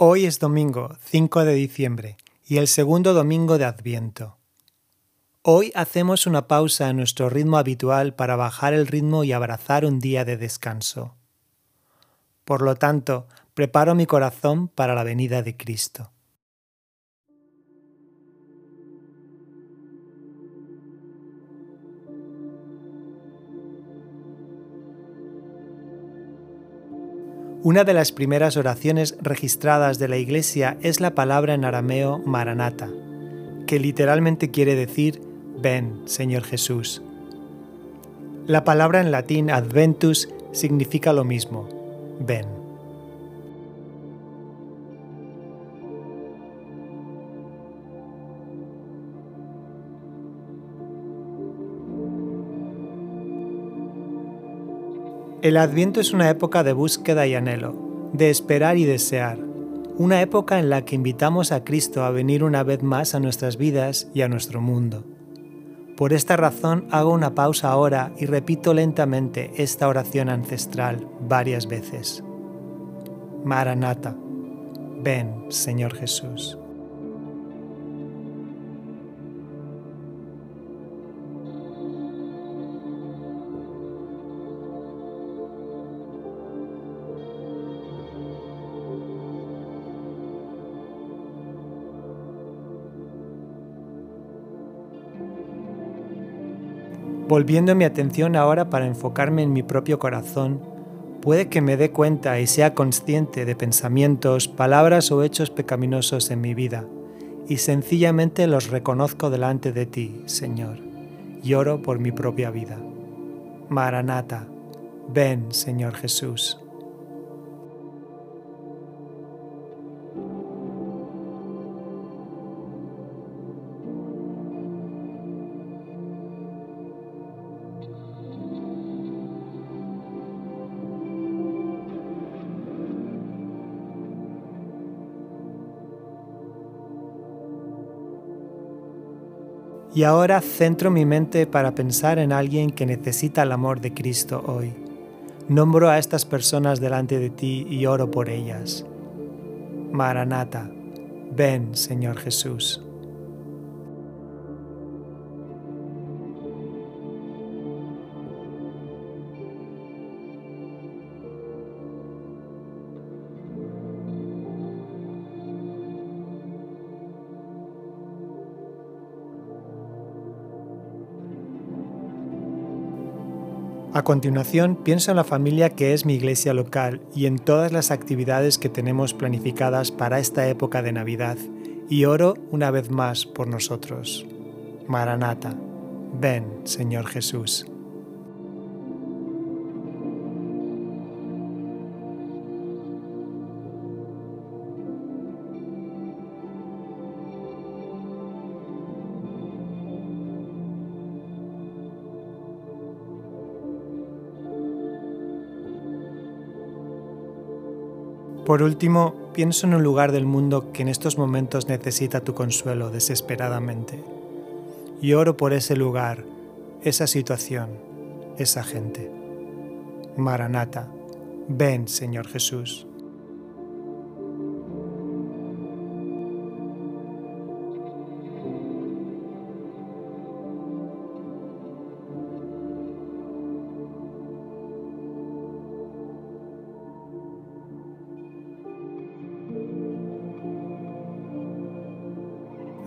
Hoy es domingo 5 de diciembre y el segundo domingo de Adviento. Hoy hacemos una pausa en nuestro ritmo habitual para bajar el ritmo y abrazar un día de descanso. Por lo tanto, preparo mi corazón para la venida de Cristo. Una de las primeras oraciones registradas de la Iglesia es la palabra en arameo Maranata, que literalmente quiere decir Ven, Señor Jesús. La palabra en latín Adventus significa lo mismo, ven. El Adviento es una época de búsqueda y anhelo, de esperar y desear, una época en la que invitamos a Cristo a venir una vez más a nuestras vidas y a nuestro mundo. Por esta razón hago una pausa ahora y repito lentamente esta oración ancestral varias veces. Maranata, ven Señor Jesús. Volviendo mi atención ahora para enfocarme en mi propio corazón, puede que me dé cuenta y sea consciente de pensamientos, palabras o hechos pecaminosos en mi vida, y sencillamente los reconozco delante de ti, Señor, y oro por mi propia vida. Maranata, ven, Señor Jesús. Y ahora centro mi mente para pensar en alguien que necesita el amor de Cristo hoy. Nombro a estas personas delante de ti y oro por ellas. Maranata, ven Señor Jesús. A continuación, pienso en la familia que es mi iglesia local y en todas las actividades que tenemos planificadas para esta época de Navidad y oro una vez más por nosotros. Maranata, ven, Señor Jesús. Por último, pienso en un lugar del mundo que en estos momentos necesita tu consuelo desesperadamente. Y oro por ese lugar, esa situación, esa gente. Maranata, ven Señor Jesús.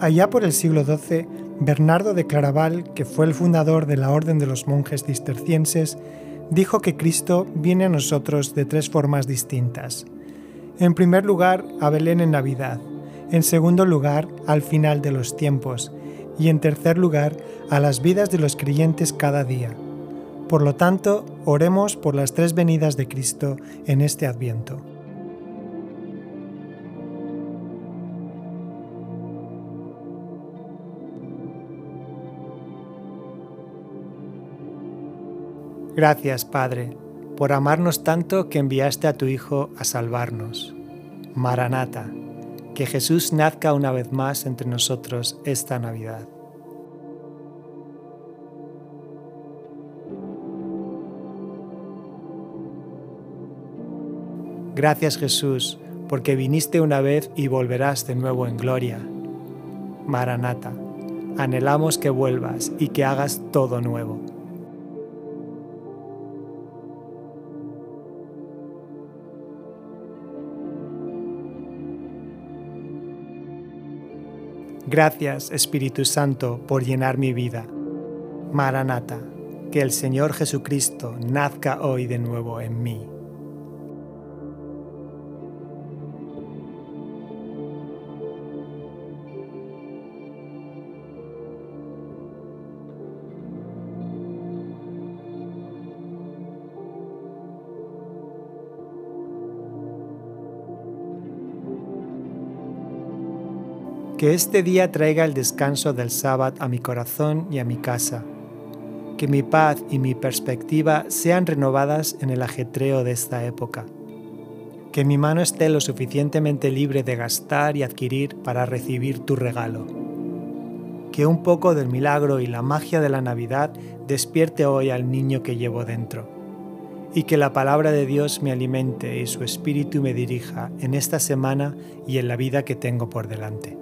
Allá por el siglo XII, Bernardo de Claraval, que fue el fundador de la Orden de los Monjes Cistercienses, dijo que Cristo viene a nosotros de tres formas distintas. En primer lugar, a Belén en Navidad, en segundo lugar, al final de los tiempos, y en tercer lugar, a las vidas de los creyentes cada día. Por lo tanto, oremos por las tres venidas de Cristo en este adviento. Gracias, Padre, por amarnos tanto que enviaste a tu Hijo a salvarnos. Maranata, que Jesús nazca una vez más entre nosotros esta Navidad. Gracias Jesús porque viniste una vez y volverás de nuevo en gloria. Maranata, anhelamos que vuelvas y que hagas todo nuevo. Gracias, Espíritu Santo, por llenar mi vida. Maranata, que el Señor Jesucristo nazca hoy de nuevo en mí. Que este día traiga el descanso del sábado a mi corazón y a mi casa. Que mi paz y mi perspectiva sean renovadas en el ajetreo de esta época. Que mi mano esté lo suficientemente libre de gastar y adquirir para recibir tu regalo. Que un poco del milagro y la magia de la Navidad despierte hoy al niño que llevo dentro. Y que la palabra de Dios me alimente y su espíritu me dirija en esta semana y en la vida que tengo por delante.